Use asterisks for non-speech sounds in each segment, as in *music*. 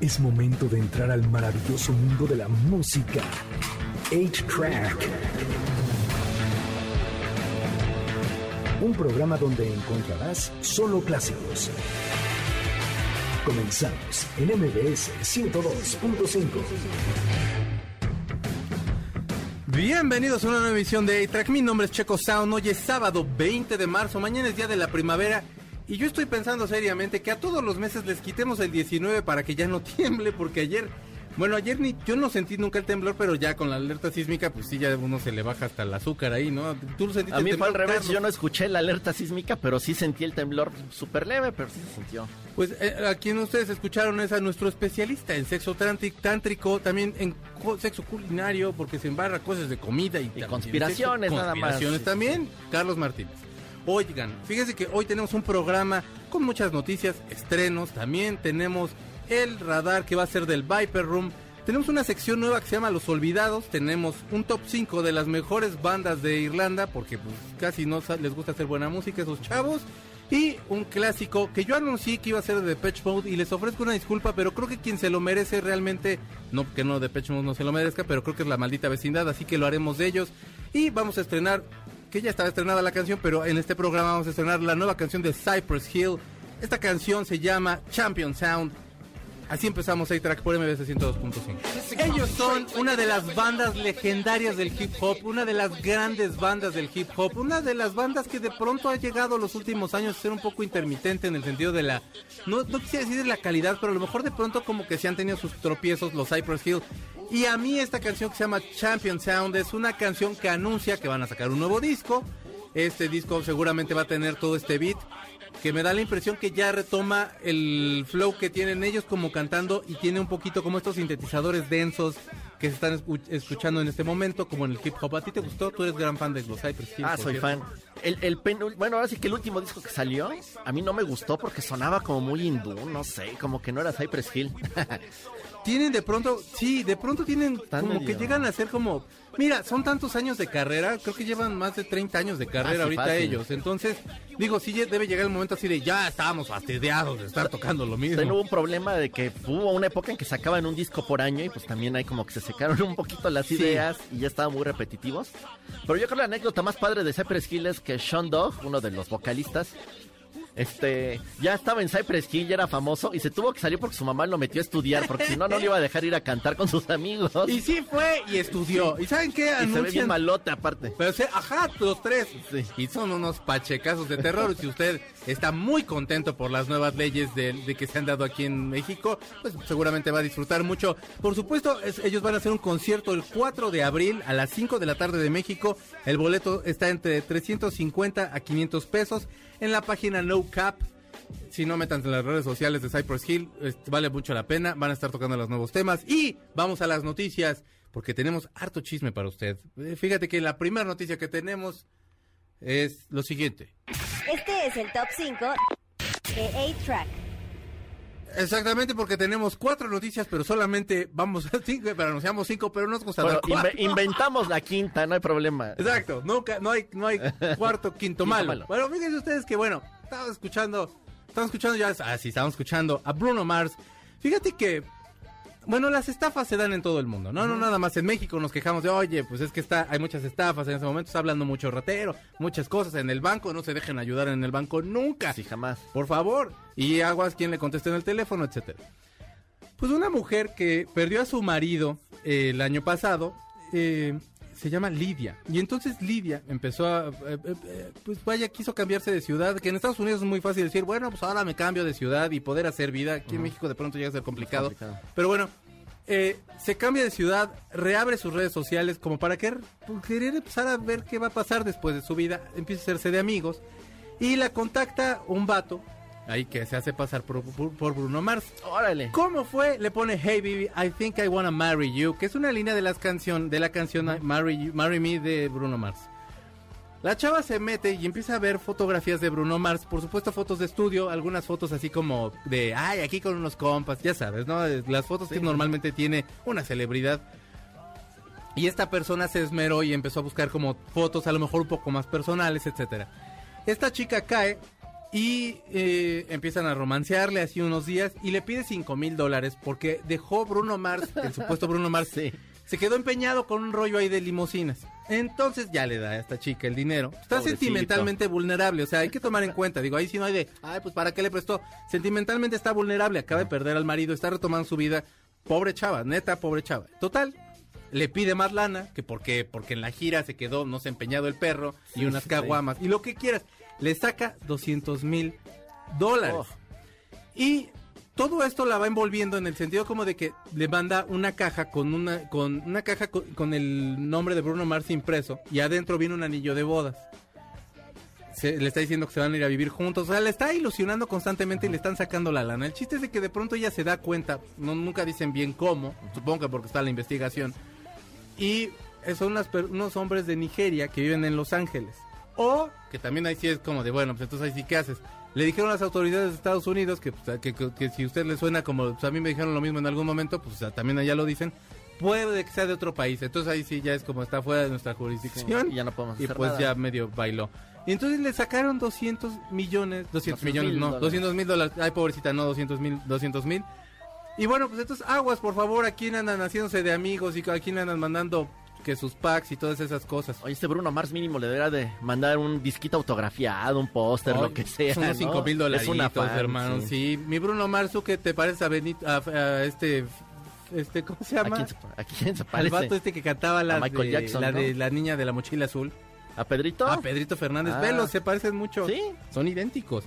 Es momento de entrar al maravilloso mundo de la música. 8-Track. Un programa donde encontrarás solo clásicos. Comenzamos en MBS 102.5. Bienvenidos a una nueva edición de A-Track. Mi nombre es Checo Sound. Hoy es sábado 20 de marzo. Mañana es día de la primavera. Y yo estoy pensando seriamente que a todos los meses les quitemos el 19 para que ya no *laughs* tiemble. Porque ayer, bueno, ayer ni yo no sentí nunca el temblor, pero ya con la alerta sísmica, pues sí, ya uno se le baja hasta el azúcar ahí, ¿no? ¿Tú lo sentiste? A mí fue al revés. Yo no escuché la alerta sísmica, pero sí sentí el temblor súper leve, pero sí se sintió. Pues eh, a quien ustedes escucharon es a nuestro especialista en sexo tántrico, también en sexo culinario, porque se embarra cosas de comida y, y conspiraciones, nada más. Conspiraciones también, Carlos Martínez. Oigan, fíjense que hoy tenemos un programa con muchas noticias, estrenos, también tenemos el radar que va a ser del Viper Room. Tenemos una sección nueva que se llama Los Olvidados. Tenemos un top 5 de las mejores bandas de Irlanda, porque pues, casi no les gusta hacer buena música esos chavos. Y un clásico que yo anuncié que iba a ser de Depeche Mode y les ofrezco una disculpa, pero creo que quien se lo merece realmente, no que no Depeche Mode no se lo merezca, pero creo que es la maldita vecindad, así que lo haremos de ellos. Y vamos a estrenar que ya estaba estrenada la canción, pero en este programa vamos a estrenar la nueva canción de Cypress Hill. Esta canción se llama Champion Sound. Así empezamos A-Track por MBS 102.5. Ellos son una de las bandas legendarias del hip hop, una de las grandes bandas del hip hop, una de las bandas que de pronto ha llegado los últimos años a ser un poco intermitente en el sentido de la, no, no quisiera decir de la calidad, pero a lo mejor de pronto como que se han tenido sus tropiezos los Cypress Hill. Y a mí esta canción que se llama Champion Sound es una canción que anuncia que van a sacar un nuevo disco. Este disco seguramente va a tener todo este beat que me da la impresión que ya retoma el flow que tienen ellos como cantando y tiene un poquito como estos sintetizadores densos que se están escuchando en este momento, como en el hip hop. ¿A ti te gustó? Tú eres gran fan de los Cypress Hill. Ah, soy fan. El, el bueno, ahora sí que el último disco que salió, a mí no me gustó porque sonaba como muy hindú, no sé, como que no era Cypress Hill. *laughs* tienen de pronto, sí, de pronto tienen como que llegan a ser como, mira, son tantos años de carrera, creo que llevan más de 30 años de carrera ahorita ellos, entonces, digo, sí debe llegar el momento así de ya estábamos fastidiados de estar tocando lo mismo. Pero hubo un problema de que hubo una época en que sacaban un disco por año y pues también hay como que se secaron un poquito las ideas y ya estaban muy repetitivos. Pero yo creo que la anécdota más padre de Cypress Hill es que Sean Dog, uno de los vocalistas, este, ya estaba en Cypress Hill, ya era famoso y se tuvo que salir porque su mamá lo metió a estudiar, porque si no, no le iba a dejar ir a cantar con sus amigos. Y sí fue y estudió. ¿Y saben qué? Anuncian... Y se ve bien malote aparte. Pero se, ajá, los tres. Y son unos pachecazos de terror. si usted está muy contento por las nuevas leyes de, que se han dado aquí en México, pues seguramente va a disfrutar mucho. Por supuesto, ellos van a hacer un concierto el 4 de abril a las 5 de la tarde de México. El boleto está entre 350 a 500 pesos en la página No Cap. Si no, metan en las redes sociales de Cypress Hill. vale mucho la pena. Van a estar tocando los nuevos temas. Y vamos a las noticias, porque tenemos harto chisme para usted. Eh, fíjate que la primera noticia que tenemos es lo siguiente. Este es el top 5 de A-Track. Exactamente, porque tenemos cuatro noticias, pero solamente vamos a cinco, pero anunciamos cinco, pero nos gusta inventamos la quinta, no hay problema. Exacto, nunca, no hay, no hay cuarto, *laughs* quinto, malo. Bueno, fíjense ustedes que bueno, estamos escuchando, estamos escuchando ya, ah, sí, estamos escuchando a Bruno Mars. Fíjate que bueno, las estafas se dan en todo el mundo, ¿no? No nada más en México nos quejamos de, oye, pues es que está, hay muchas estafas en ese momento, está hablando mucho ratero, muchas cosas en el banco, no se dejen ayudar en el banco nunca. Sí, jamás. Por favor. Y aguas quien le conteste en el teléfono, etcétera. Pues una mujer que perdió a su marido eh, el año pasado, eh, se llama Lidia. Y entonces Lidia empezó a, eh, eh, eh, pues vaya, quiso cambiarse de ciudad, que en Estados Unidos es muy fácil decir, bueno, pues ahora me cambio de ciudad y poder hacer vida. Aquí en México de pronto llega a ser complicado. Pero bueno, se cambia de ciudad, reabre sus redes sociales como para que, pues, querer empezar a ver qué va a pasar después de su vida, empieza a hacerse de amigos y la contacta un vato ahí que se hace pasar por, Bruno Mars. Órale. ¿Cómo fue? Le pone Hey baby, I think I wanna marry you, que es una línea de las canción, de la canción Marry, marry Me de Bruno Mars. La chava se mete y empieza a ver fotografías de Bruno Mars, por supuesto fotos de estudio, algunas fotos así como de, ay, aquí con unos compas, ya sabes, ¿no? Las fotos que normalmente tiene una celebridad. Y esta persona se esmeró y empezó a buscar como fotos a lo mejor un poco más personales, etcétera. Esta chica cae Y eh, empiezan a romancearle así unos días y le pide 5 mil dólares porque dejó Bruno Mars, el supuesto Bruno Mars, *laughs* Sí. se quedó empeñado con un rollo ahí de limusinas. Entonces ya le da a esta chica el dinero. Está Pobrecito. sentimentalmente vulnerable, o sea, hay que tomar en cuenta. Digo, ahí sí no hay de, ay, pues ¿para qué le prestó? Sentimentalmente está vulnerable, acaba de perder al marido, está retomando su vida. Pobre chava, neta, pobre chava. Total, le pide más lana, que porque, porque en la gira se quedó, no se empeñado el perro y unas sí. caguamas. Y lo que quieras, le saca 200 mil dólares. Oh. Y todo esto la va envolviendo en el sentido como de que le manda una caja con una con una caja con, con el nombre de Bruno Mars impreso y adentro viene un anillo de bodas. Se- le está diciendo que se van a ir a vivir juntos, o sea, le está ilusionando constantemente y le están sacando la lana. El chiste es de que de pronto ella se da cuenta, no nunca dicen bien cómo, supongo que porque está la investigación. Y son unas unos hombres de Nigeria que viven en Los Ángeles. O que también ahí sí es como de, bueno, pues entonces ahí sí, ¿qué haces? Le dijeron a las autoridades de Estados Unidos que, pues, que, que- que si usted le suena como, pues a mí me dijeron lo mismo en algún momento, pues también allá lo dicen, puede que sea de otro país. Entonces ahí sí ya es como está fuera de nuestra jurisdicción. Y ya no podemos Y hacer pues nada. ya medio bailó. Y entonces le sacaron 200 millones, 200 200 millones, mil no, dólares. 200 mil dólares. Ay, pobrecita, no, 200 mil, 200 mil. Y bueno, pues entonces aguas, por favor, a quién andan haciéndose de amigos y a quién andan mandando que sus packs y todas esas cosas. Oye, este Bruno Mars mínimo le debería de mandar un disquito autografiado, un póster, lo que sea. Son unos ¿no? 5 mil Es dolaritos, una fan, hermano. Sí. mi Bruno Mars, ¿tú qué te parece a Benito, a, a este, este, ¿cómo se ¿A llama? quién se, a quién se parece? vato este que cantaba la, A Michael de, Jackson, la ¿no? de la niña de la mochila azul. ¿A Pedrito? A Pedrito Fernández. Ah. Velos, se parecen mucho. ¿Sí? Son idénticos.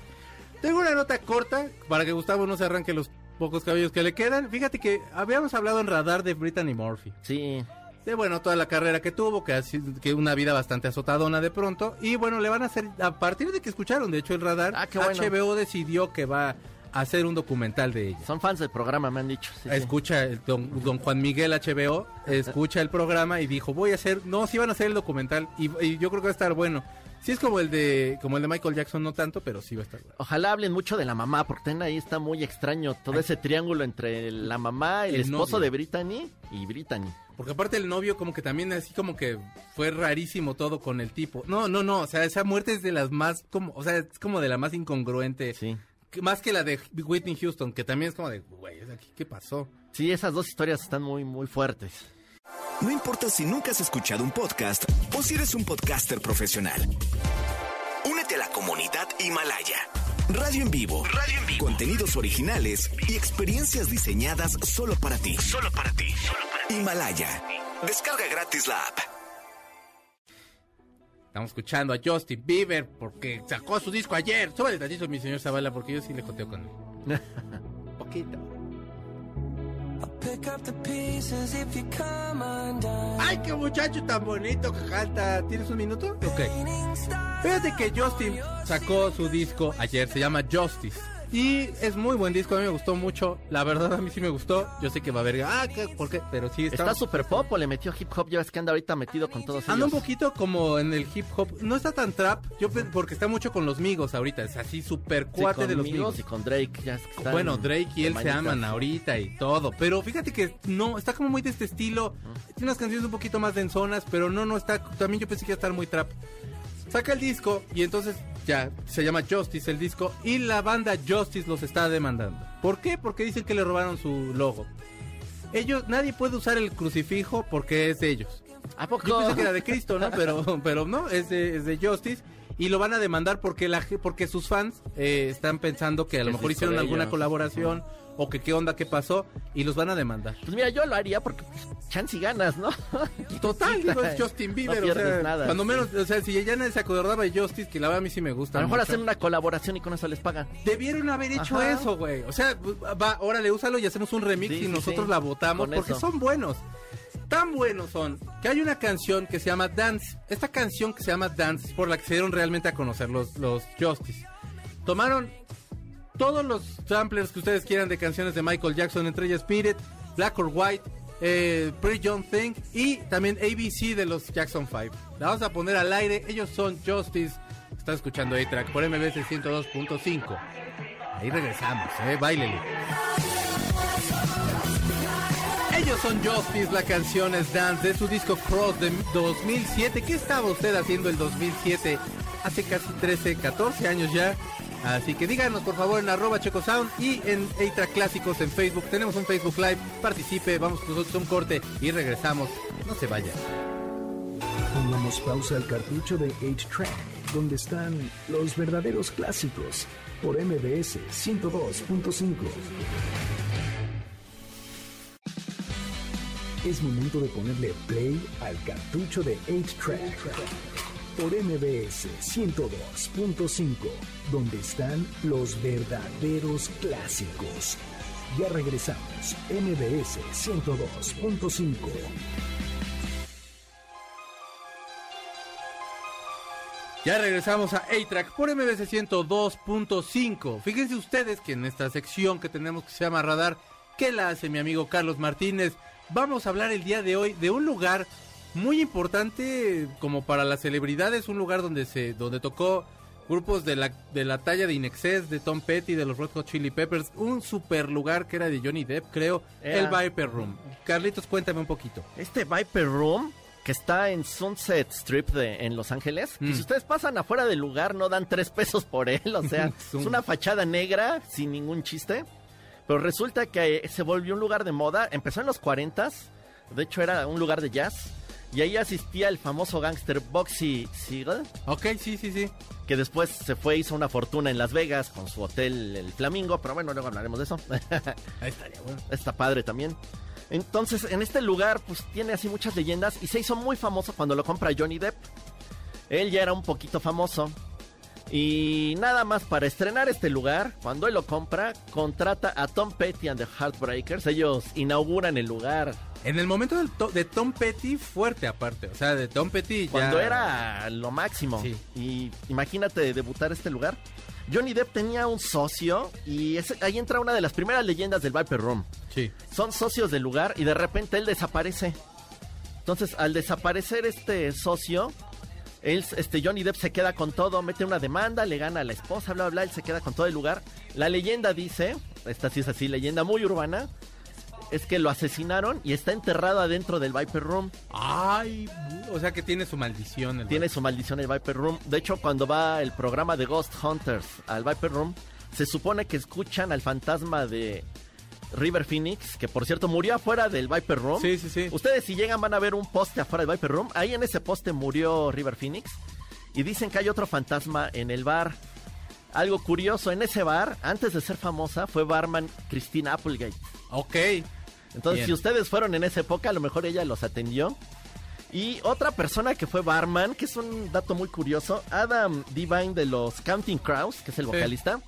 Tengo una nota corta para que Gustavo no se arranque los pocos cabellos que le quedan. Fíjate que habíamos hablado en radar de Brittany Murphy. Sí. De bueno, toda la carrera que tuvo, que, que una vida bastante azotadona de pronto. Y bueno, le van a hacer, a partir de que escucharon, de hecho, el radar, Ah, bueno. HBO decidió que va a hacer un documental de ella. Son fans del programa, me han dicho. Sí. Escucha, el don, don Juan Miguel HBO, escucha el programa y dijo, voy a hacer, no, sí van a hacer el documental y, y yo creo que va a estar bueno. Sí es como el de como el de Michael Jackson, no tanto, pero sí va a estar bueno. Ojalá hablen mucho de la mamá, porque también ahí está muy extraño todo ese triángulo entre la mamá, el, El esposo novio. de Brittany y Brittany. Porque aparte el novio como que también así como que fue rarísimo todo con el tipo. No, no, no, o sea, esa muerte es de las más como, o sea, es como de la más incongruente. Sí. Más que la de Whitney Houston, que también es como de, güey, aquí qué pasó. Sí, esas dos historias están muy, muy fuertes. No importa si nunca has escuchado un podcast o si eres un podcaster profesional. Únete a la comunidad Himalaya. Radio en vivo. Radio en vivo. Contenidos originales y experiencias diseñadas solo para ti. Solo para ti. Himalaya. Descarga gratis la app. Estamos escuchando a Justin Bieber porque sacó su disco ayer. Súbale tantito, mi señor Zavala, porque yo sí le joteo con él. *laughs* Poquito. ¡Ay, qué muchacho tan bonito que canta! ¿Tienes un minuto? Ok. Fíjate que Justin sacó su disco ayer, se llama Justice. Y es muy buen disco, a mí me gustó mucho. La verdad, a mí sí me gustó. Yo sé que va a haber. Ah, ¿qué? ¿por qué? Pero sí está. Está súper pop o le metió hip hop, ya ves que anda ahorita metido con todos Anda un poquito como en el hip hop. No está tan trap, yo porque está mucho con los migos ahorita. Es así súper Sí, cuate con de los Migos y con Drake. Ya están Bueno, Drake y él se aman ahorita y todo. Pero fíjate que no, está como muy de este estilo. Tiene unas canciones un poquito más densonas, pero no, no está. También yo pensé que iba a estar muy trap. Saca el disco y entonces ya se llama Justice el disco y la banda Justice los está demandando. ¿Por qué? Porque dicen que le robaron su logo. Ellos, nadie puede usar el crucifijo porque es de ellos. ¿A poco? Yo pensé que era de Cristo, ¿no? Pero, *laughs* pero no, es de, es de Justice. Y lo van a demandar porque la porque sus fans eh, están pensando que a lo Es mejor hicieron alguna colaboración o que qué onda, qué pasó, y los van a demandar. Pues mira, yo lo haría porque pues, chance y ganas, ¿no? *laughs* Total, digo, es Justin Bieber, no o sea, nada, cuando sí. menos, o sea, si ya nadie se acordaba de Justice, que la verdad a mí sí me gusta A lo mejor mucho. hacen una colaboración y con eso les pagan. Debieron haber hecho Ajá. eso, güey. O sea, va, órale, úsalo y hacemos un remix Sí, y nosotros sí. la votamos Con porque eso. son buenos. Tan buenos son que hay una canción que se llama Dance. Esta canción que se llama Dance es por la que se dieron realmente a conocer los, los Justice. Tomaron todos los samplers que ustedes quieran de canciones de Michael Jackson, entre ellas Spirit, Black or White, eh, Pretty Young Thing y también ABC de los Jackson 5. La vamos a poner al aire. Ellos son Justice. Estás escuchando A-Track por MBS 102.5. Ahí regresamos, ¿eh? Báilele. Ellos son Justice, la canción es Dance de su disco Cross de 2007. ¿Qué estaba usted haciendo el 2007? Hace casi 13, 14 años ya. Así que díganos por favor en arroba checosound y en Eitra Clásicos en Facebook. Tenemos un Facebook Live, participe, vamos nosotros a un corte y regresamos. No se vayan. Pongamos pausa al cartucho de 8-Track, donde están los verdaderos clásicos, por MBS 102.5. Es momento de ponerle play al cartucho de 8-Track por MBS 102.5, donde están los verdaderos clásicos. Ya regresamos, MBS 102.5. Ya regresamos a A-Track por MBC 102.5. Fíjense ustedes que en esta sección que tenemos que se llama Radar, que la hace mi amigo Carlos Martínez, vamos a hablar el día de hoy de un lugar muy importante como para las celebridades, un lugar donde se donde tocó grupos de la, de la talla de Inexcess, de Tom Petty, de los Red Hot Chili Peppers, un super lugar que era de Johnny Depp, creo, Era. el Viper Room. Carlitos, cuéntame un poquito. Este Viper Room, que está en Sunset Strip de, en Los Ángeles, que Mm. si ustedes pasan afuera del lugar no dan tres pesos por él, o sea, *laughs* es una fachada negra sin ningún chiste. Pero resulta que se volvió un lugar de moda, empezó en los 40s, de hecho era un lugar de jazz, y ahí asistía el famoso gángster Boxy Siegel, Ok, sí, sí, sí. que después se fue, hizo una fortuna en Las Vegas con su hotel El Flamingo, pero bueno, luego hablaremos de eso. *laughs* Ahí estaría bueno. Está padre también. Entonces, en este lugar, pues tiene así muchas leyendas y se hizo muy famoso cuando lo compra Johnny Depp. Él ya era un poquito famoso. Y nada más para estrenar este lugar, cuando él lo compra, contrata a Tom Petty and the Heartbreakers. Ellos inauguran el lugar En el momento del to- de Tom Petty, fuerte aparte. O sea, de Tom Petty ya... cuando era lo máximo. Sí. Y imagínate debutar este lugar. Johnny Depp tenía un socio y ahí entra una de las primeras leyendas del Viper Room. Sí. son socios del lugar y de repente él desaparece. Entonces, al desaparecer este socio, él, este Johnny Depp se queda con todo, mete una demanda, le gana a la esposa, bla, bla, bla, él se queda con todo el lugar. La leyenda dice, esta sí es así, leyenda muy urbana, es que lo asesinaron y está enterrado adentro del Viper Room. Ay, o sea que tiene su maldición. el Tiene su maldición el Viper Room. De hecho, cuando va el programa de Ghost Hunters al Viper Room, se supone que escuchan al fantasma de River Phoenix, que por cierto murió afuera del Viper Room. Sí, sí, sí. Ustedes si llegan van a ver un poste afuera del Viper Room. Ahí en ese poste murió River Phoenix. Y dicen que hay otro fantasma en el bar. Algo curioso, en ese bar, antes de ser famosa, fue barman Christina Applegate. Ok. Entonces, Bien. si ustedes fueron en esa época, a lo mejor ella los atendió. Y otra persona que fue barman, que es un dato muy curioso, Adam Divine de los Counting Crows, que es el Sí. vocalista,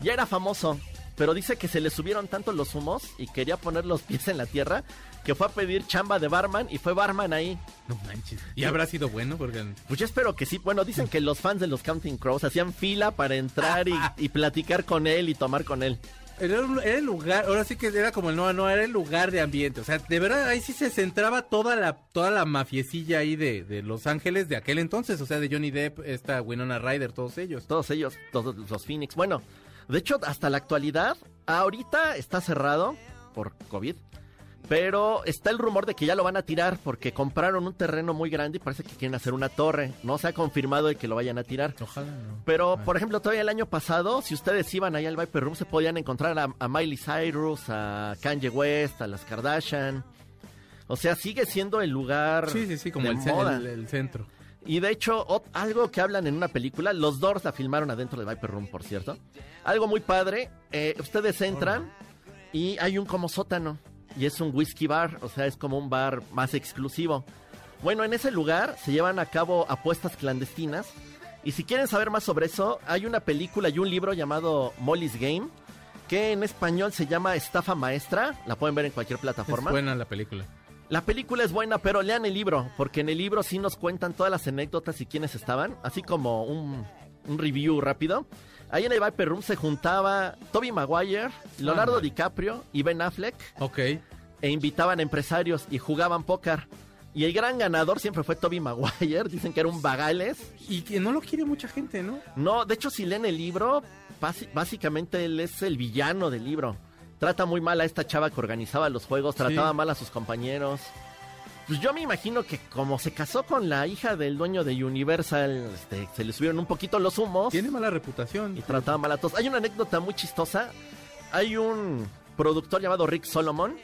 ya era famoso, pero dice que se le subieron tanto los humos y quería poner los pies en la tierra, que fue a pedir chamba de barman y fue barman ahí. No manches. ¿Y habrá sido bueno? Porque... Pues yo espero que sí. Bueno, dicen que los fans de los Counting Crows hacían fila para entrar y, *laughs* y platicar con él y tomar con él. Era, el lugar, ahora sí que era como el no, no, era el lugar de ambiente. O sea, de verdad ahí sí se centraba toda la, toda la mafiecilla ahí de, de Los Ángeles de aquel entonces. O sea, de Johnny Depp, esta Winona Ryder, todos ellos. Todos ellos, todos los Phoenix. Bueno, de hecho, hasta la actualidad, ahorita está cerrado por COVID. Pero está el rumor de que ya lo van a tirar porque compraron un terreno muy grande y parece que quieren hacer una torre. No se ha confirmado de que lo vayan a tirar. Ojalá no. Pero, por ejemplo, todavía el año pasado, si ustedes iban ahí al Viper Room, se podían encontrar a, a Miley Cyrus, a Kanye West, a las Kardashian. O sea, sigue siendo el lugar Sí, sí, sí, como de el, moda. el- el centro. Y de hecho, algo que hablan en una película, los Doors la filmaron adentro de Viper Room, por cierto. Algo muy padre, eh, ustedes entran y hay un como sótano. Y es un whisky bar, o sea, es como un bar más exclusivo. Bueno, en ese lugar se llevan a cabo apuestas clandestinas. Y si quieren saber más sobre eso, hay una película y un libro llamado Molly's Game, que en español se llama Estafa Maestra. La pueden ver en cualquier Es plataforma. buena la película. La película es buena, pero lean el libro, porque en el libro sí nos cuentan todas las anécdotas y quiénes estaban, así como un, un review rápido. Ahí en el Viper Room se juntaba Toby Maguire, Leonardo. DiCaprio y Ben Affleck Ok. e invitaban empresarios y jugaban póker. Y el gran ganador siempre fue Toby Maguire, *laughs* dicen que era un vagales. Y que no lo quiere mucha gente, ¿no? No, de hecho si leen el libro, básicamente él es el villano del libro. Trata muy mal a esta chava que organizaba los juegos, trataba Sí. mal a sus compañeros. Pues yo me imagino que como se casó con la hija del dueño de Universal, este, se le subieron un poquito los humos Tiene mala reputación. y trataba mal a todos. Hay una anécdota muy chistosa. Hay un productor llamado Rick Solomon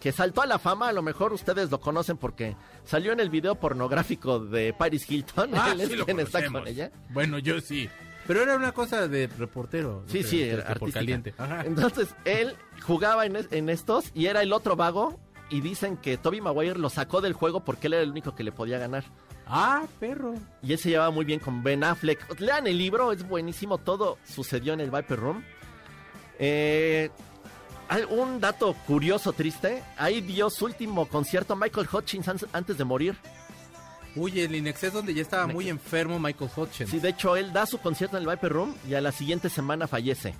que saltó a la fama. A lo mejor ustedes lo conocen porque salió en el video pornográfico de Paris Hilton. Ah, *laughs* Él es sí lo quien está conocemos. con ella. Bueno, yo sí. Pero era una cosa de reportero. Sí, sí, era que por caliente. Ajá. Entonces él jugaba en, en estos y era el otro vago. Y dicen que Toby Maguire lo sacó del juego porque él era el único que le podía ganar. Ah, perro. Y él se llevaba muy bien con Ben Affleck. Lean el libro, es buenísimo. Todo sucedió en el Viper Room. Eh, hay un dato curioso, triste. Ahí dio su último concierto Michael Hutchins an- antes de morir. Uy, el Inexcess donde ya estaba muy enfermo Michael Hutchins. Sí, de hecho, él da su concierto en el Viper Room y a la siguiente semana fallece.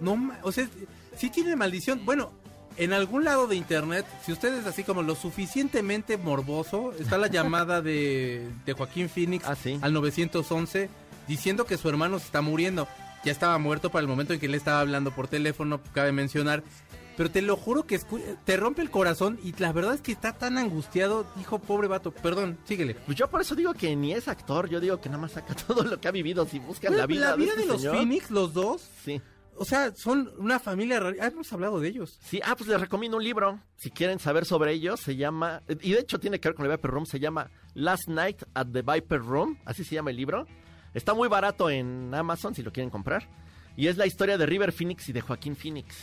No, o sea, sí tiene maldición. Bueno, en algún lado de internet, si usted es así como lo suficientemente morboso, está la llamada de, de Joaquín Phoenix Ah, sí. al 911 diciendo que su hermano se está muriendo. Ya estaba muerto para el momento en que él estaba hablando por teléfono, cabe mencionar. Pero te lo juro que te rompe el corazón y la verdad es que está tan angustiado, hijo pobre vato. Perdón, síguele. Pues yo por eso digo que ni es actor. Yo digo que nada más saca *laughs* todo lo que ha vivido. Si buscan la vida, de, este los señor. Phoenix, los dos, Sí. o sea, son una familia rara. Ah, hemos hablado de ellos. Sí, ah, pues les recomiendo un libro. Si quieren saber sobre ellos, se llama. Y de hecho tiene que ver con el Viper Room. Se llama Last Night at the Viper Room. Así se llama el libro. Está muy barato en Amazon si lo quieren comprar. Y es la historia de River Phoenix y de Joaquín Phoenix.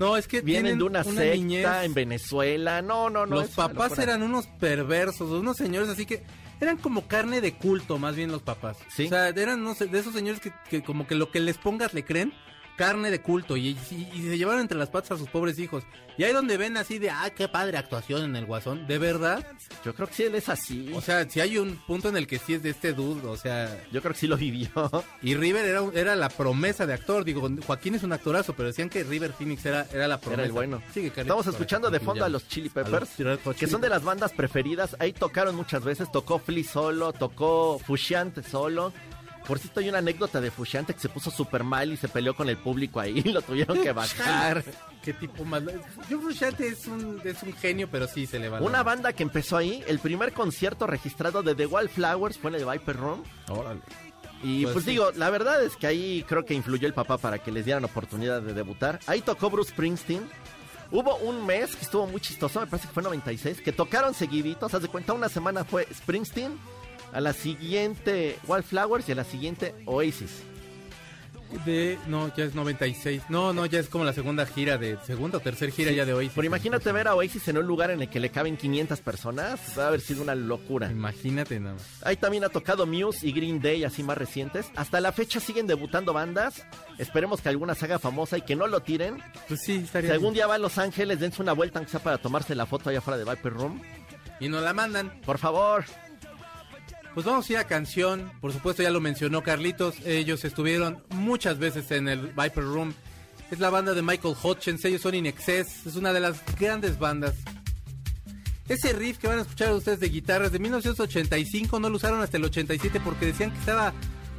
No, es que Vienen de una, secta niñez. en Venezuela. No, no, no. los una papás eran unos perversos, unos señores así que eran como carne de culto, más bien los papás. Sí. O sea, eran no sé, de esos señores que, que como que lo que les pongas le creen. Carne de culto y, y- y se llevaron entre las patas a sus pobres hijos. Y ahí donde ven así de, ah, qué padre actuación en el guasón. De verdad. Yo creo que sí, él es así. O sea, si hay un punto en el que sí es de este dude, o sea, Yo creo que sí lo vivió. *laughs* y River era, era la promesa de actor. Digo, Joaquín es un actorazo, pero decían que River Phoenix era, era la promesa. Era el bueno. Sigue, Estamos escuchando de fondo a los Chili los Peppers, Hot que son de las bandas preferidas. Ahí tocaron muchas veces. Tocó Flea solo, tocó Fusciante solo. Por cierto, hay una anécdota de Fusciante que se puso súper mal y se peleó con el público ahí. *laughs* Lo tuvieron que bajar. Qué tipo más. Yo Frusciante es un, es un genio, pero sí se le va. Una banda que empezó ahí, el primer concierto registrado de The Wallflowers fue en el Viper Room. Órale. Y Pues pues, sí. digo, la verdad es que ahí creo que influyó el papá para que les dieran oportunidad de debutar. Ahí tocó Bruce Springsteen. Hubo un mes que estuvo muy chistoso, me parece que fue 96, que tocaron seguiditos. Haz de cuenta, una semana fue Springsteen, a la siguiente Wallflowers y a la siguiente Oasis. De, no, ya es 96. No, no, ya es como la segunda gira de. Segunda o tercera gira ya de hoy. Pero imagínate ver a Oasis en un lugar en el que le caben 500 personas, va a haber sido una locura. Imagínate nada más. Ahí también ha tocado Muse y Green Day, así más recientes. Hasta la fecha siguen debutando bandas. Esperemos que alguna se haga famosa y que no lo tiren. Pues sí, estaría. Si algún día va a Los Ángeles, dense una vuelta aunque sea para tomarse la foto allá afuera de Viper Room. Y nos la mandan. Por favor. Pues vamos a ir a canción. Por supuesto, ya lo mencionó Carlitos. Ellos estuvieron muchas veces en el Viper Room. Es la banda de Michael Hutchins. Ellos son In Excess. Es una de las grandes bandas. Ese riff que van a escuchar ustedes de guitarras de 1985 no lo usaron hasta el 87 porque decían que estaba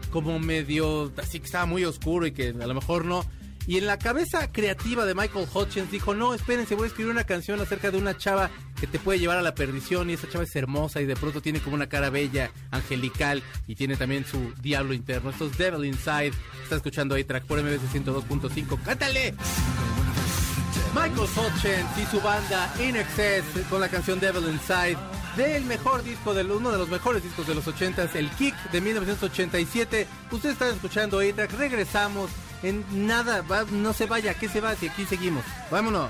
como medio así que estaba muy oscuro y que a lo mejor no. Y en la cabeza creativa de Michael Hutchins dijo, no, espérense, voy a escribir una canción acerca de una chava que te puede llevar a la perdición y esa chava es hermosa y de pronto tiene como una cara bella, angelical y tiene también su diablo interno. Esto es Devil Inside. Está escuchando ahí track por MBS 102.5. ¡Cántale! Michael Hutchins y su banda In Excess con la canción Devil Inside del mejor disco, de uno de los mejores discos de los 80s, el Kick de 1987. Ustedes están escuchando A-Track, regresamos en nada, no se vaya, ¿qué se va? Si aquí seguimos, vámonos.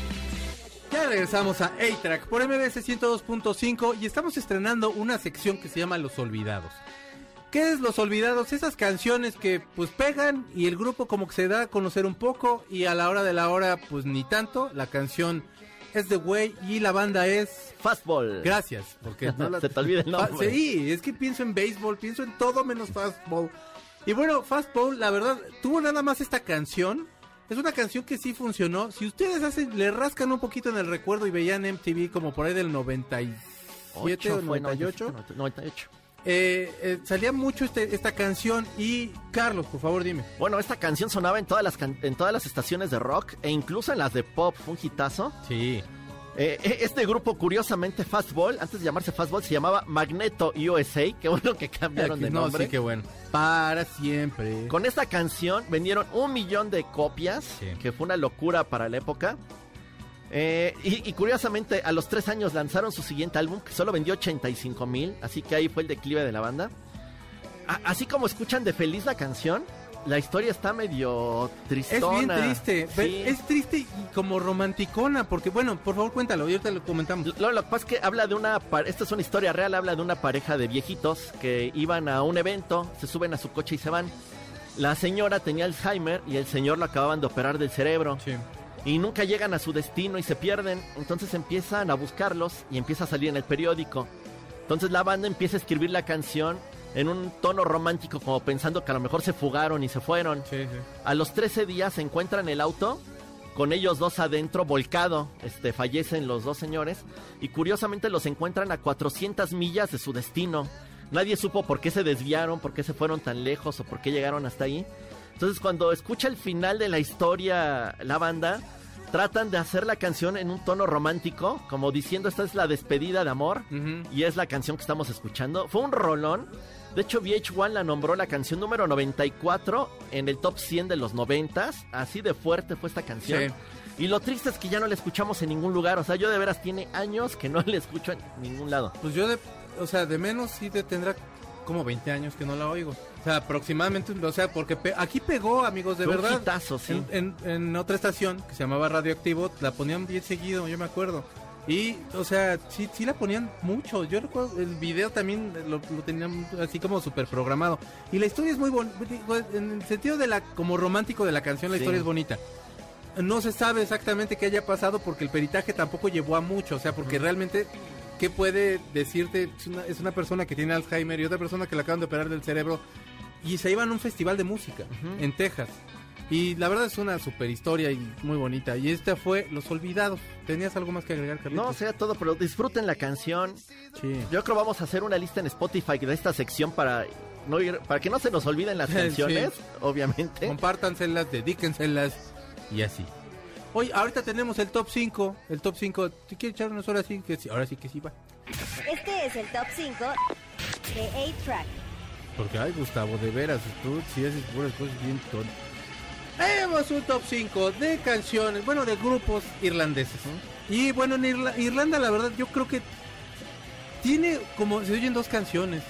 Regresamos a A-Track por MBS 102.5 y estamos estrenando una sección que se llama Los Olvidados. ¿Qué es Los Olvidados? Esas canciones que pues pegan y el grupo como que se da a conocer un poco y a la hora de la hora pues ni tanto. La canción es The Way y la banda es Fastball. Gracias, porque *laughs* no la- Se te olvida el nombre. Sí, es que pienso en béisbol, pienso en todo menos fastball. Y bueno, fastball, la verdad, tuvo nada más esta canción. Es una canción que sí funcionó. Si ustedes hacen, le rascan un poquito en el recuerdo y veían MTV como por ahí del 97 o Ocho fue, 98, 98. eh, eh, salía mucho este- esta canción. Y Carlos, por favor, dime. Bueno, esta canción sonaba en todas las can- en todas las estaciones de rock e incluso en las de pop, fue un hitazo. Sí. Eh, eh, este grupo, curiosamente, Fastball, antes de llamarse Fastball, se llamaba Magneto USA. Qué bueno que cambiaron de no, nombre. sí, qué bueno. Para siempre. Con esta canción vendieron un millón de copias, Sí. que fue una locura para la época. Eh, y, y curiosamente, a los tres años lanzaron su siguiente álbum, que solo vendió 85 mil, así que ahí fue el declive de la banda. A- así como escuchan de feliz la canción, la historia está medio Es tristona. bien triste. Sí. Es triste y como romanticona, porque bueno, por favor cuéntalo, ahorita lo comentamos. Lo, lo que pasa es que habla de una... Esta es una historia real, habla de una pareja de viejitos que iban a un evento, se suben a su coche y se van. La señora tenía Alzheimer y el señor lo acababan de operar del cerebro. Sí. y nunca llegan a su destino y se pierden. Entonces empiezan a buscarlos y empieza a salir en el periódico. Entonces la banda empieza a escribir la canción en un tono romántico como pensando que a lo mejor se fugaron y se fueron. Sí, sí. A los 13 días se encuentran el auto con ellos dos adentro volcado. Este fallecen los dos señores y curiosamente los encuentran a 400 millas de su destino. Nadie supo por qué se desviaron, por qué se fueron tan lejos o por qué llegaron hasta ahí. Entonces cuando escucha el final de la historia la banda, tratan de hacer la canción en un tono romántico, como diciendo esta es la despedida de amor y es la canción que estamos escuchando. Fue un rolón. De hecho, VH1 la nombró la canción número 94 en el top 100 de los 90. Así de fuerte fue esta canción. Sí. Y lo triste es que ya no la escuchamos en ningún lugar. O sea, yo de veras tiene años que no la escucho en ningún lado. Pues yo de, o sea, de menos sí te tendrá como 20 años que no la oigo. O sea, aproximadamente, o sea, porque pe- aquí pegó, amigos, de Fue un verdad. hitazo, sí. En, en- en otra estación que se llamaba Radioactivo, la ponían bien seguido, yo me acuerdo. Y, o sea, sí, sí la ponían mucho. Yo recuerdo, el video también lo, lo tenían así como súper programado. Y la historia es muy bonita, en el sentido de la, como romántico de la canción, la Sí. historia es bonita. No se sabe exactamente qué haya pasado porque el peritaje tampoco llevó a mucho, o sea, porque realmente, ¿qué puede decirte? Es una, es una persona que tiene Alzheimer y otra persona que le acaban de operar del cerebro y se iban a un festival de música en Texas. Y la verdad es una super historia y muy bonita. Y esta fue Los Olvidados. ¿Tenías algo más que agregar, Carlitos? No, sea todo, pero disfruten la canción. Sí. Yo creo vamos a hacer una lista en Spotify de esta sección para no ir, para que no se nos olviden las *laughs* Sí. canciones, obviamente. Compártanselas, dedíquenselas y así. Hoy, ahorita tenemos el top 5. El top 5. ¿Tú quieres echarnos ahora sí? Que sí, ahora sí que sí va. Este es el top 5 de 8-Track. Porque, ay, Gustavo, de veras, tú sí haces puras cosas bien tontas. Tenemos un top 5 de canciones, bueno, de grupos irlandeses. Y bueno, en Irla- Irlanda, la verdad, yo creo que tiene como. Se oyen dos canciones.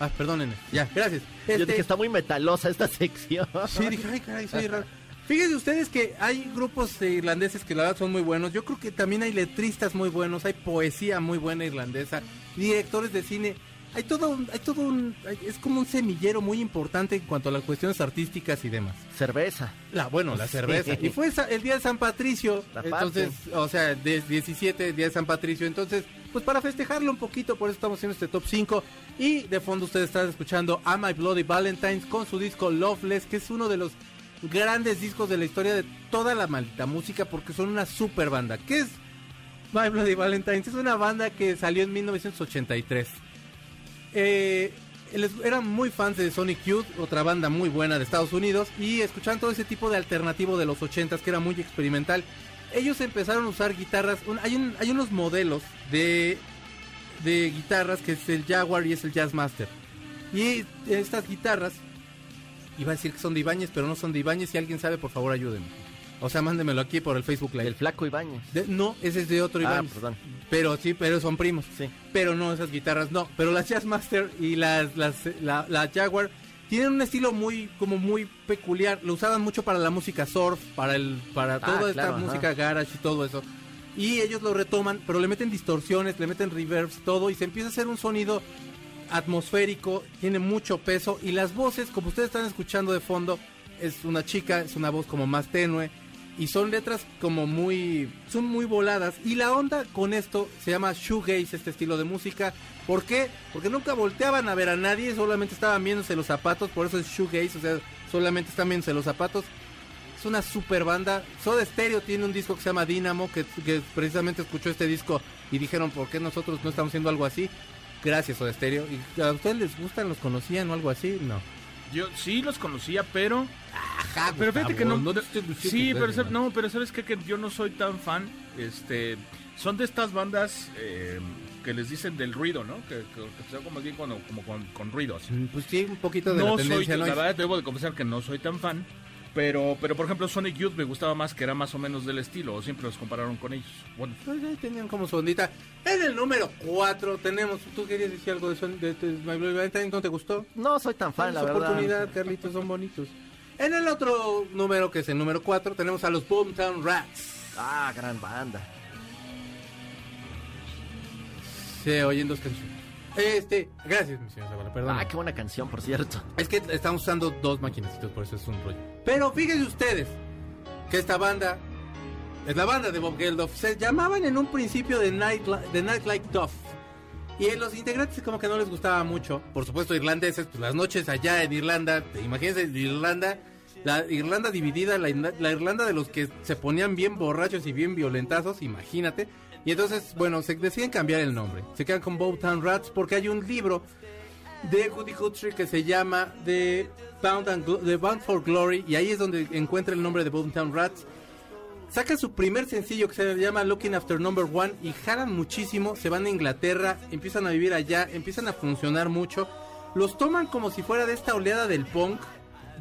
Ah, perdónenme. Ya, gracias. Yo Este, dije, está muy metalosa esta sección. Sí, dije, ay, caray, soy raro. Fíjense ustedes que hay grupos irlandeses que la verdad son muy buenos. Yo creo que también hay letristas muy buenos, hay poesía muy buena irlandesa, directores de cine. Hay todo, un- hay todo un, hay- es como un semillero muy importante en cuanto a las cuestiones artísticas y demás. Cerveza. La, bueno, la cerveza. Y fue el día de San Patricio. La entonces, o sea, de 17, día de San Patricio. Entonces, pues para festejarlo un poquito, por eso estamos haciendo este top 5. Y de fondo ustedes están escuchando A My Bloody Valentines con su disco Loveless, que es uno de los grandes discos de la historia de toda la maldita música, porque son una super banda. ¿Qué es My Bloody Valentines? Es una banda que salió en 1983. Eh, eran muy fans de Sonic Youth, otra banda muy buena de Estados Unidos, y escuchaban todo ese tipo de alternativo de los 80s que era muy experimental. Ellos empezaron a usar guitarras, hay, un- hay unos modelos de, guitarras que es el Jaguar y es el Jazzmaster. Y estas guitarras, iba a decir que son de Ibáñez, pero no son de Ibáñez, si alguien sabe, por favor ayúdenme. O sea, mándemelo aquí por el Facebook Live. El flaco Ibáñez. De- no, ese es de otro Ah, perdón. Pero sí, pero son primos. Sí. Pero no, esas guitarras no. Pero las Jazzmaster y las, las la, la Jaguar tienen un estilo muy, como muy peculiar. Lo usaban mucho para la música surf, para el, para Ah, toda esta ajá. música garage y todo eso. Y ellos lo retoman, pero le meten distorsiones, le meten reverbs, todo, y se empieza a hacer un sonido atmosférico, tiene mucho peso, y las voces, como ustedes están escuchando de fondo, es una chica, es una voz como más tenue, y son letras como muy son muy voladas y la onda con esto se llama shoegaze este estilo de música ¿por qué? porque nunca volteaban a ver a nadie solamente estaban viéndose los zapatos por eso es shoegaze o sea solamente están viéndose los zapatos es una super banda Soda Stereo tiene un disco que se llama Dynamo que, precisamente escuchó este disco y dijeron ¿por qué nosotros no estamos haciendo algo así? gracias Soda Stereo ¿y a ustedes les gustan? ¿los conocían o algo así? no Yo sí los conocía, pero Ajá, pero fíjate que no, te sí, pero sab- no, pero sabes qué? que yo no soy tan fan. Este, son de estas bandas eh, que les dicen del ruido, ¿no? Que, que, que como bien cuando- como con, con ruidos. Mm, Pues sí, un poquito de No la soy, tendencia, ¿no? la verdad debo de confesar que no soy tan fan. Pero, pero por ejemplo, Sonic Youth me gustaba más, que era más o menos del estilo, o siempre los compararon con ellos. Bueno, Pues ahí tenían como su ondita. En el número 4 tenemos. ¿Tú querías decir algo de, son, de, de My Bloody Valentine? ¿No te gustó? No soy tan fan, la verdad. oportunidad, Carlitos, son bonitos. En el otro número, que es el número 4, tenemos a los Boomtown Rats. Ah, gran banda. Se oyen dos canciones. Este, gracias, mi señor Zavala, perdón. Ah, qué buena canción, por cierto. Es que estamos usando dos maquinecitos, por eso es un rollo. Pero fíjense ustedes que esta banda es la banda de Bob Geldof. Se llamaban en un principio The Night, The Night Like Duff. Y los integrantes como que no les gustaba mucho. Por supuesto, irlandeses, pues las noches allá en Irlanda, imagínense Irlanda, la Irlanda dividida, la, la Irlanda de los que se ponían bien borrachos y bien violentazos, imagínate. Y entonces, bueno, se deciden cambiar el nombre. Se quedan con Bowtown Rats porque hay un libro de Woody Guthrie que se llama The Bound, and The Bound for Glory y ahí es donde encuentra el nombre de Boomtown Rats. Saca su primer sencillo que se llama Looking After Number One y jalan muchísimo, se van a Inglaterra, empiezan a vivir allá, empiezan a funcionar mucho. Los toman como si fuera de esta oleada del punk,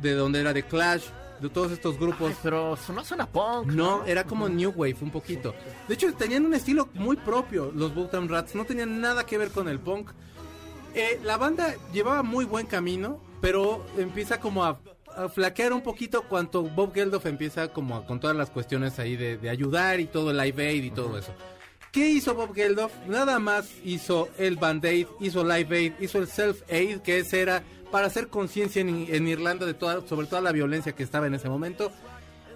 de donde era de Clash, de todos estos grupos. Ay, pero no suena punk. No, era como New Wave un poquito. De hecho, tenían un estilo muy propio, los Boomtown Rats. No tenían nada que ver con el punk. Eh, la banda llevaba muy buen camino, pero empieza como a, a flaquear un poquito cuando Bob Geldof empieza como a- con todas las cuestiones ahí de, de ayudar y todo el Live Aid y todo eso. ¿Qué hizo Bob Geldof? Nada más hizo el Band-Aid, hizo Live Aid, hizo el Self-Aid, que ese era para hacer conciencia en, en Irlanda de toda, sobre toda la violencia que estaba en ese momento.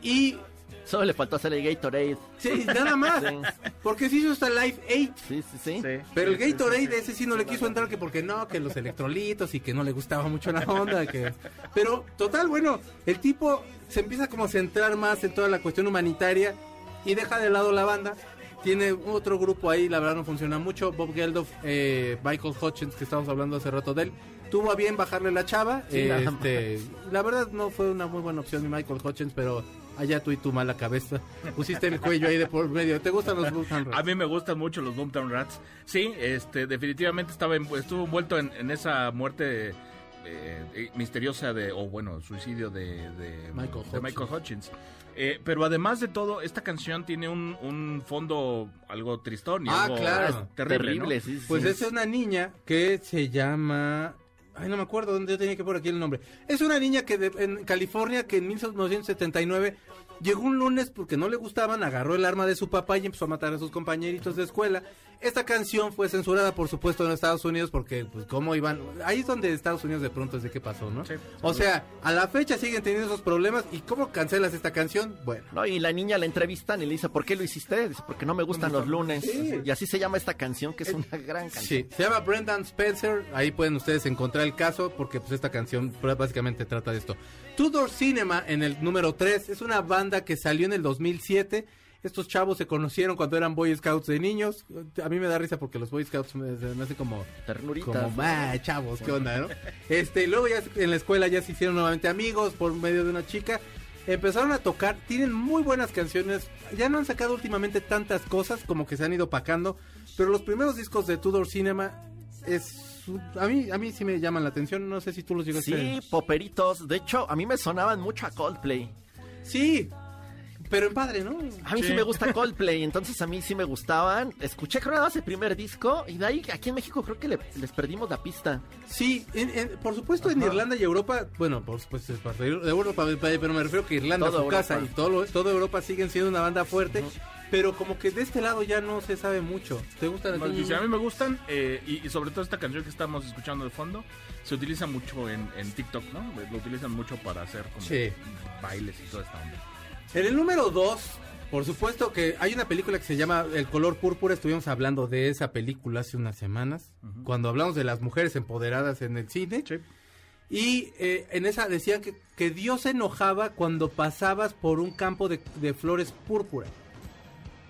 Y Solo le faltó hacer el Gatorade. Sí, nada más. Sí. Porque se hizo hasta Live 8. Sí, sí, sí. Pero el Gatorade ese sí no le quiso entrar que porque no, que los electrolitos y que no le gustaba mucho la onda. que Pero total, bueno, el tipo se empieza como a centrar más en toda la cuestión humanitaria y deja de lado la banda. Tiene otro grupo ahí, la verdad no funciona mucho. Bob Geldof, eh, Michael Hutchins, que estábamos hablando hace rato de él, tuvo a bien bajarle la chava. Sí, eh, este, la verdad no fue una muy buena opción mi Michael Hutchins, pero allá tú y tu mala cabeza. Pusiste el cuello ahí de por medio. ¿Te gustan los Bulltown Rats? A mí me gustan mucho los Boomtown Rats. Sí, este, definitivamente estaba en- estuvo envuelto en, en esa muerte eh, eh, misteriosa de, o bueno, suicidio de, de Michael de Hutchins. Michael Hutchins. Eh, pero además de todo, esta canción tiene un, un fondo algo tristón y Ah, algo claro. terrible. Terrible, ¿no? sí, sí. Pues sí. es una niña que se llama... Ay, no me acuerdo dónde yo tenía que poner aquí el nombre. Es una niña que de- en California que en 1979 llegó un lunes porque no le gustaban, agarró el arma de su papá y empezó a matar a sus compañeritos de escuela. Esta canción fue censurada, por supuesto, en Estados Unidos porque, pues, ¿cómo iban? Ahí es donde Estados Unidos de pronto es de qué pasó, ¿no? Sí, o sea, a la fecha siguen teniendo esos problemas. ¿Y cómo cancelas esta canción? Bueno. No, y la niña la entrevistan y le dice, ¿por qué lo hiciste? Dice, porque no me gustan los lunes. Sí. Y así se llama esta canción, que es una gran canción. Sí, se llama Brendan Spencer. Ahí pueden ustedes encontrar el caso porque pues esta canción pr- básicamente trata de esto. Tudor Cinema en el número 3 es una banda que salió en el 2007. Estos chavos se conocieron cuando eran Boy Scouts de niños. A mí me da risa porque los Boy Scouts me, me hacen como Ternurita. como, "Ah, chavos, qué onda, ¿no? *laughs* Este, luego ya en la escuela ya se hicieron nuevamente amigos por medio de una chica. Empezaron a tocar, tienen muy buenas canciones. Ya no han sacado últimamente tantas cosas como que se han ido pacando, pero los primeros discos de Tudor Cinema es a mí a mí sí me llaman la atención, no sé si tú los llegaste. Sí, poperitos. De hecho, a mí me sonaban mucho a Coldplay. Sí. Pero en padre, ¿no? A mí sí. me gusta Coldplay, entonces a mí sí me gustaban. Escuché creo nada más el primer disco y de ahí aquí en México creo que le- les perdimos la pista. Sí, en- en- por supuesto en Irlanda y Europa, bueno, por supuesto es parte de Europa, pero me refiero que Irlanda, Toda su Europa. casa y todo, lo- toda Europa siguen siendo una banda fuerte, pero como que de este lado ya no se sabe mucho. ¿Te gustan? Dice, a mí me gustan eh, y, y sobre todo esta canción que estamos escuchando de fondo se utiliza mucho en, en TikTok, ¿no? Lo utilizan mucho para hacer como Sí. bailes y toda esta onda. En el número 2, por supuesto que hay una película que se llama El color púrpura. Estuvimos hablando de esa película hace unas semanas, cuando hablamos de las mujeres empoderadas en el cine. Sí. Y eh, en esa decían que, que Dios se enojaba cuando pasabas por un campo de, de flores púrpura.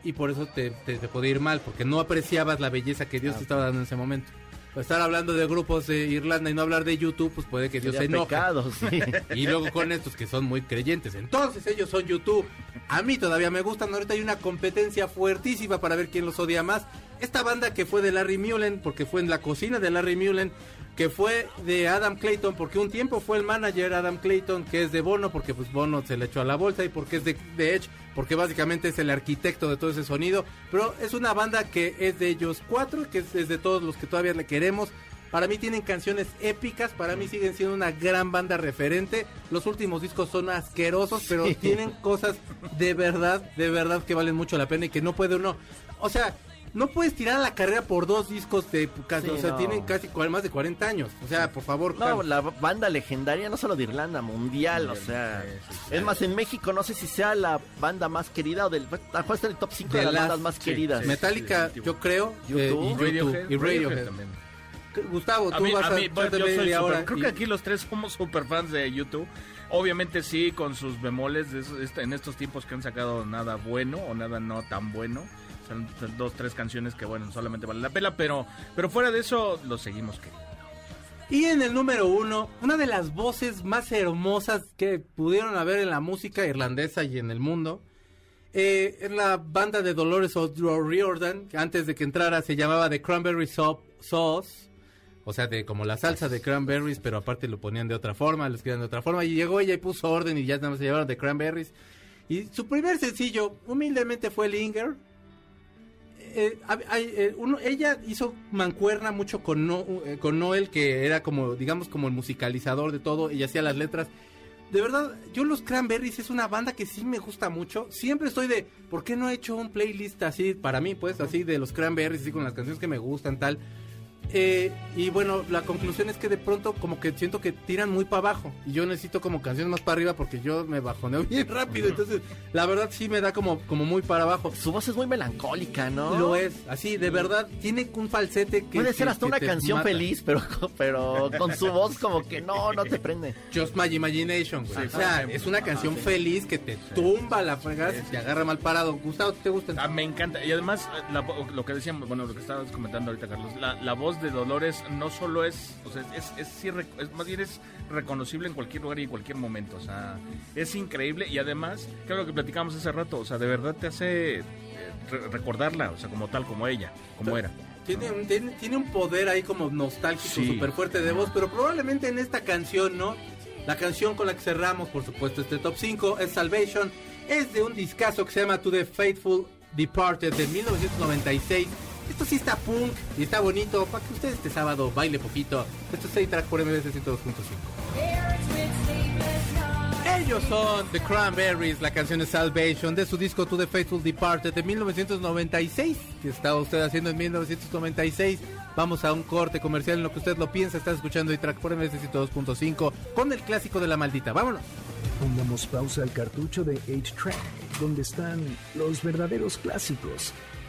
Y por eso te, te, te podía ir mal, porque no apreciabas la belleza que Dios te estaba dando en ese momento. Pues estar hablando de grupos de Irlanda y no hablar de YouTube, pues puede que Dios se enoje. pecado, sí. *laughs* Y luego con estos que son muy creyentes. Entonces ellos son YouTube. A mí todavía me gustan. Ahorita hay una competencia fuertísima para ver quién los odia más. Esta banda que fue de Larry Mullen, porque fue en la cocina de Larry Mullen, que fue de Adam Clayton, porque un tiempo fue el manager Adam Clayton, que es de Bono, porque pues Bono se le echó a la bolsa, y porque es de, de Edge, porque básicamente es el arquitecto de todo ese sonido. Pero es una banda que es de ellos cuatro, que es, es de todos los que todavía le queremos. Para mí tienen canciones épicas, para mí siguen siendo una gran banda referente. Los últimos discos son asquerosos, pero tienen cosas de verdad, de verdad que valen mucho la pena y que no puede uno. O sea, no puedes tirar a la carrera por dos discos de casi, Sí, o sea, no. tienen casi más de 40 años. O sea, por favor, No, la banda legendaria no solo de Irlanda, mundial, o sea. Es más, en México no sé si sea la banda más querida o del. A está en el top 5 de, De las las- bandas más sí, queridas. sí. Metallica, yo creo, YouTube. eh, y YouTube, Radiohead, y Radiohead. también. Gustavo, A tú mí, vas a a, mí, bueno, echarte yo soy hora creo y- que aquí los tres somos super fans de YouTube. Obviamente sí, con sus bemoles, de esos- este- en estos tiempos que han sacado nada bueno o nada no tan bueno. Son dos, tres canciones que, bueno, solamente valen la pena, pero, pero fuera de eso, los seguimos queriendo. Y en el número uno, una de las voces más hermosas que pudieron haber en la música irlandesa y en el mundo, eh, es la banda de Dolores O'Riordan, que antes de que entrara se llamaba The Cranberry Sau- Sauce, o sea, de como la salsa de cranberries, pero aparte lo ponían de otra forma, lo escribían de otra forma, y llegó ella y puso orden y ya nada más se llamaron The Cranberries. Y su primer sencillo, humildemente, fue Linger, eh, eh, uno- ella hizo mancuerna mucho con, No- eh, con Noel, que era como, digamos, como el musicalizador de todo, y hacía las letras. De verdad, yo los Cranberries es una banda que sí me gusta mucho. Siempre estoy de, ¿por qué no he hecho un playlist así para mí, pues, así de los Cranberries, así con las canciones que me gustan, tal? Eh, y bueno, la conclusión es que de pronto como que siento que tiran muy para abajo y yo necesito como canciones más para arriba porque yo me bajoneo *laughs* bien rápido, entonces la verdad sí me da como, como muy para abajo. Su voz es muy melancólica, ¿no? Lo es, así, de verdad, tiene un falsete que... Puede ser hasta que una canción mata. feliz, pero, *laughs* pero con su voz como que no, no te prende. Just My Imagination, güey. Sí, o sea, es una canción feliz que te tumba la fregada y te agarra mal parado. Gustavo, ¿te gusta? Ah, me encanta. Y además, eh, la lo que decíamos, bueno, lo que estabas comentando ahorita, Carlos, la, la voz de Dolores no solo es, o sea, es, es, sí rec- es- más bien es reconocible en cualquier lugar y en cualquier momento. O sea, es increíble y además, que lo que platicamos hace rato, o sea, de verdad te hace eh, re- recordarla, o sea, como tal, como ella, como era. Tiene un, tiene, tiene un poder ahí como nostálgico Sí. súper fuerte de voz, pero probablemente en esta canción, ¿no? La canción con la que cerramos, por supuesto, este top 5 es Salvation. Es de un discazo que se llama To the Faithful Departed de 1996. Esto sí está punk y está bonito para que usted este sábado baile poquito. Esto es 6 track por MBS 102.5. Ellos son The Cranberries, la canción de Salvation de su disco To the Faithful Departed de 1996. que estaba usted haciendo en 1996? Vamos a un corte comercial en lo que usted lo piensa. Está escuchando track por MBS 102.5 con el clásico de la maldita. Vámonos. Pongamos pausa al cartucho de 8-Track, donde están los verdaderos clásicos,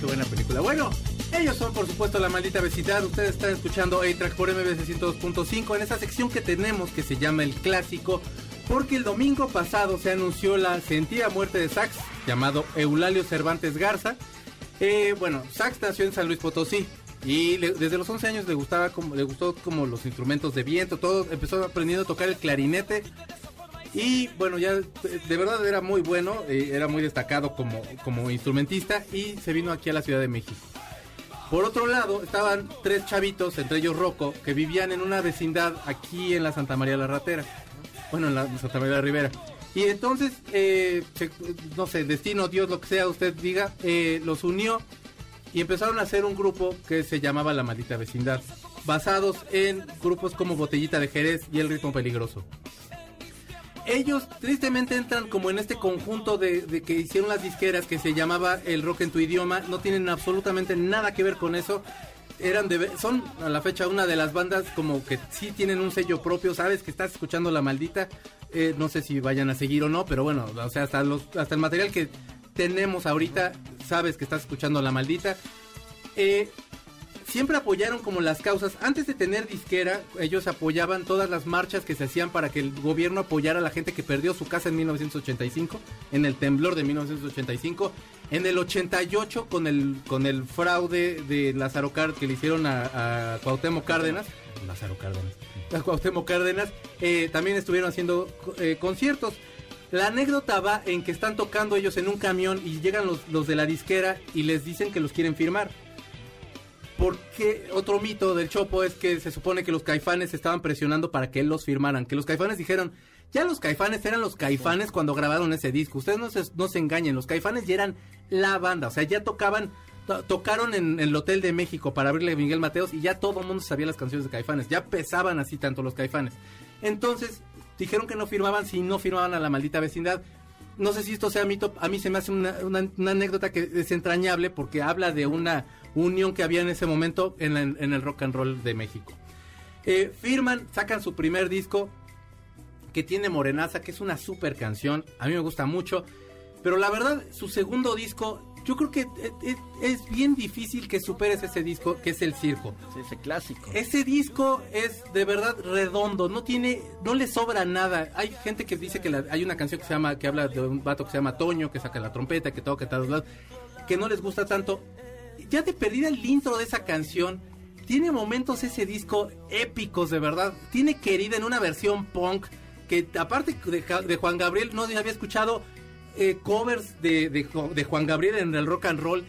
Qué buena película. Bueno, ellos son por supuesto la maldita vecindad. Ustedes están escuchando A-Track por MBS 102.5 en esa sección que tenemos que se llama El Clásico. Porque el domingo pasado se anunció la sentida muerte de Sax, llamado Eulalio Cervantes Garza. Eh, bueno, Sax nació en San Luis Potosí. Y desde los 11 años le gustaba como, le gustó como los instrumentos de viento, todo, empezó aprendiendo a tocar el clarinete, y bueno, ya de verdad era muy bueno, eh, era muy destacado como, como instrumentista y se vino aquí a la Ciudad de México. Por otro lado, estaban tres chavitos, entre ellos Rocco, que vivían en una vecindad aquí en la Santa María la Ratera. Bueno, en la Santa María la Rivera. Y entonces, eh, no sé, destino, Dios, lo que sea, usted diga, eh, los unió y empezaron a hacer un grupo que se llamaba La Maldita Vecindad, basados en grupos como Botellita de Jerez y El Ritmo Peligroso. Ellos tristemente entran como en este conjunto de, de que hicieron las disqueras que se llamaba El Rock en tu idioma, no tienen absolutamente nada que ver con eso. Eran de, son a la fecha una de las bandas como que sí tienen un sello propio, sabes que estás escuchando la maldita, Eh, no sé si vayan a seguir o no, pero bueno, o sea, hasta, los, hasta el material que tenemos ahorita, sabes que estás escuchando la maldita. Eh, siempre apoyaron como las causas. Antes de tener disquera, ellos apoyaban todas las marchas que se hacían para que el gobierno apoyara a la gente que perdió su casa en 1985, en el temblor de 1985, en el 88 con el con el fraude de Lázaro Cárdenas que le hicieron a, a Cuauhtémoc Cárdenas. Lázaro Cárdenas. A Cuauhtémoc Cárdenas. eh, también estuvieron haciendo eh, conciertos. La anécdota va en que están tocando ellos en un camión y llegan los, los de la disquera y les dicen que los quieren firmar. Porque otro mito del Chopo es que se supone que los caifanes estaban presionando para que él los firmaran. Que los caifanes dijeron, ya los caifanes eran los caifanes cuando grabaron ese disco. Ustedes no se, no se engañen, los caifanes ya eran la banda. O sea, ya tocaban, to- tocaron en el Hotel de México para abrirle a Miguel Mateos y ya todo el mundo sabía las canciones de caifanes. Ya pesaban así tanto los caifanes. Entonces, dijeron que no firmaban si no firmaban a la maldita vecindad. No sé si esto sea mito, a mí se me hace una, anécdota que es entrañable porque habla de una unión que había en ese momento en, la- en el rock and roll de México. Eh, firman, sacan su primer disco que tiene Morenaza, que es una super canción, a mí me gusta mucho, pero la verdad, su segundo disco, yo creo que eh, eh, es bien difícil que superes ese disco, que es El Circo. Sí, ese clásico. Ese disco es de verdad redondo, no tiene, no le sobra nada. Hay gente que dice que la- hay una canción que se llama, que habla de un vato que se llama Toño, que saca la trompeta, que toca a todos lados, que no les gusta tanto. Ya de perdida el intro de esa canción, tiene momentos ese disco épicos de verdad. Tiene querida en una versión punk, que aparte de Juan Gabriel, no había escuchado eh, covers de, de Jo- de Juan Gabriel en el rock and roll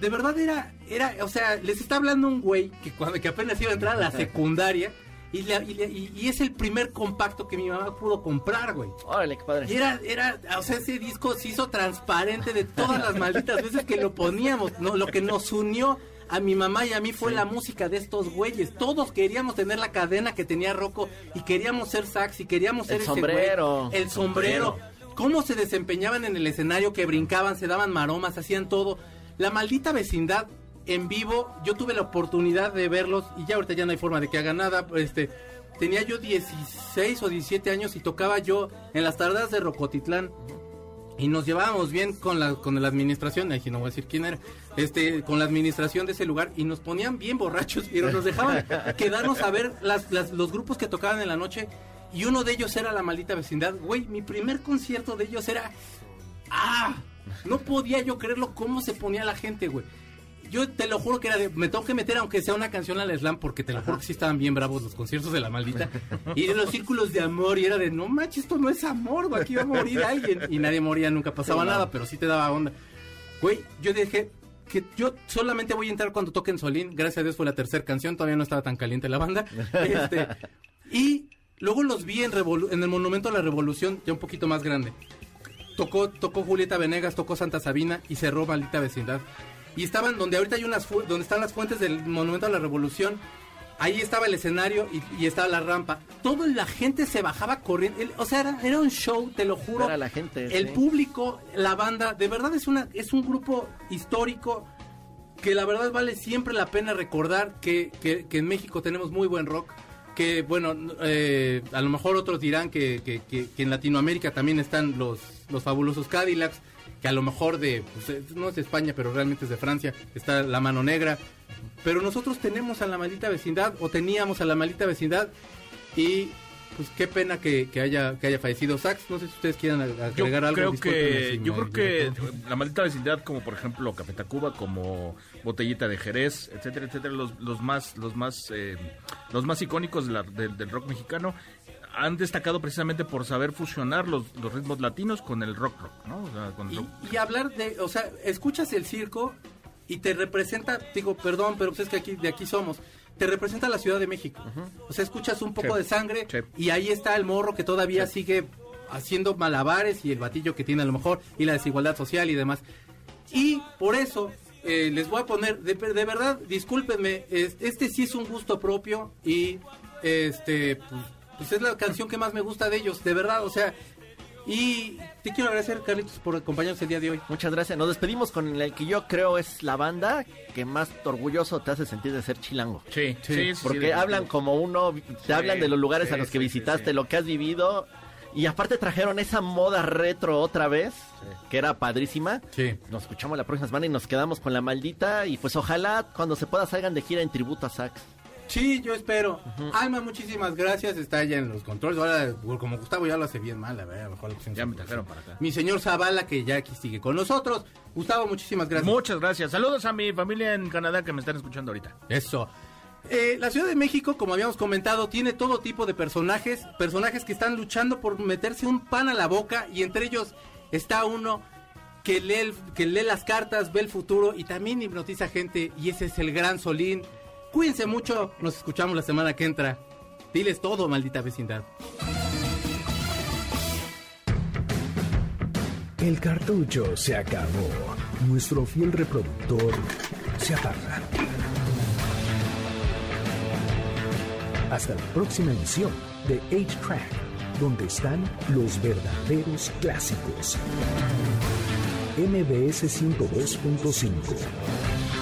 de verdad era, era, o sea, les está hablando un güey que cuando que apenas iba a entrar a la secundaria y, le- y le- y- y es el primer compacto que mi mamá pudo comprar, güey. Órale, qué padre. Y era, era, o sea, ese disco se hizo transparente de todas las malditas veces que lo poníamos, ¿no? Lo que nos unió a mi mamá y a mí fue la música de estos güeyes. Todos queríamos tener la cadena que tenía Rocco y queríamos ser sax y queríamos ser El ese güey. sombrero. El sombrero. Cómo se desempeñaban en el escenario, que brincaban, se daban maromas, hacían todo. La maldita vecindad en vivo, yo tuve la oportunidad de verlos y ya ahorita ya no hay forma de que haga nada. Este, tenía yo 16 o 17 años y tocaba yo en las tardes de Rocotitlán y nos llevábamos bien con la con la administración, aquí no voy a decir quién era, este con la administración de ese lugar y nos ponían bien borrachos, pero nos dejaban *laughs* quedarnos a ver las, las- los grupos que tocaban en la noche y uno de ellos era la maldita vecindad, güey, mi primer concierto de ellos era ah, no podía yo creerlo cómo se ponía la gente, güey. Yo te lo juro que era de, me tengo que meter aunque sea una canción al slam porque te lo juro que sí estaban bien bravos los conciertos de la maldita y de los círculos de amor y era de no manches esto no es amor, güey, aquí va a morir alguien y nadie moría, nunca pasaba nada, pero sí te daba onda. Güey, yo dije que yo solamente voy a entrar cuando toquen Solín, gracias a Dios fue la tercera canción, todavía no estaba tan caliente la banda. *laughs* Este, y luego los vi en, el Monumento a la Revolución, ya un poquito más grande. Tocó, tocó Julieta Venegas, tocó Santa Sabina y cerró Maldita Vecindad. Y estaban donde ahorita hay unas donde están las fuentes del Monumento a la Revolución. Ahí estaba el escenario y, y estaba la rampa. Toda la gente se bajaba corriendo. El- o sea, era, era un show, te lo juro. Ver a la gente, El sí. público, la banda, de verdad es una es un grupo histórico que la verdad vale siempre la pena recordar que, que- que en México tenemos muy buen rock. Que bueno, eh, a lo mejor otros dirán que, que- en Latinoamérica también están los, los fabulosos Cadillacs. Que a lo mejor de, pues, eh, no es de España, pero realmente es de Francia. Está La Mano Negra. Pero nosotros tenemos a la maldita vecindad, o teníamos a la maldita vecindad. Y pues qué pena que, que haya que haya fallecido Sax. No sé si ustedes quieran ag- Yo agregar algo. creo que si yo creo que la maldita vecindad como por ejemplo Café Tacuba como Botellita de Jerez etcétera etcétera los, los más los más eh, los más icónicos de la- del- del rock mexicano han destacado precisamente por saber fusionar los, los ritmos latinos con el rock rock no O sea, con el rock. Y, y hablar de, o sea, escuchas el circo y te representa, digo, perdón, pero pues es que aquí de aquí somos. Te representa la Ciudad de México. O sea, escuchas un poco Sí. de sangre Sí. y ahí está el morro que todavía sigue haciendo malabares y el batillo que tiene a lo mejor y la desigualdad social y demás. Y por eso eh, les voy a poner, de, de verdad, discúlpenme, es- este sí es un gusto propio y este pues, pues es la canción que más me gusta de ellos, de verdad, o sea, y te quiero agradecer Carlitos por acompañarnos el día de hoy. Muchas gracias. Nos despedimos con el que yo creo es la banda que más orgulloso te hace sentir de ser chilango. Sí, sí, sí, Porque hablan como uno, te hablan de los lugares a los que sí, visitaste, sí, sí. lo que has vivido. Y aparte trajeron esa moda retro otra vez, que era padrísima. Sí. Nos escuchamos la próxima semana y nos quedamos con la maldita. Y pues ojalá cuando se pueda salgan de gira en tributo a Sax. Sí, yo espero. Alma, muchísimas gracias. Está ya en los controles. Ahora, como Gustavo ya lo hace bien mal, a ver, a lo mejor lo pusimos Ya me trajeron para acá. Mi señor Zavala, que ya aquí sigue con nosotros. Gustavo, muchísimas gracias. Muchas gracias. Saludos a mi familia en Canadá que me están escuchando ahorita. Eso. Eh, la Ciudad de México, como habíamos comentado, tiene todo tipo de personajes, personajes que están luchando por meterse un pan a la boca y entre ellos está uno que lee, el- que lee las cartas, ve el futuro y también hipnotiza gente y ese es el gran Solín. Cuídense mucho, nos escuchamos la semana que entra. Diles todo, maldita vecindad. El cartucho se acabó. Nuestro fiel reproductor se apaga. Hasta la próxima emisión de 8-Track, donde están los verdaderos clásicos. MBS 102.5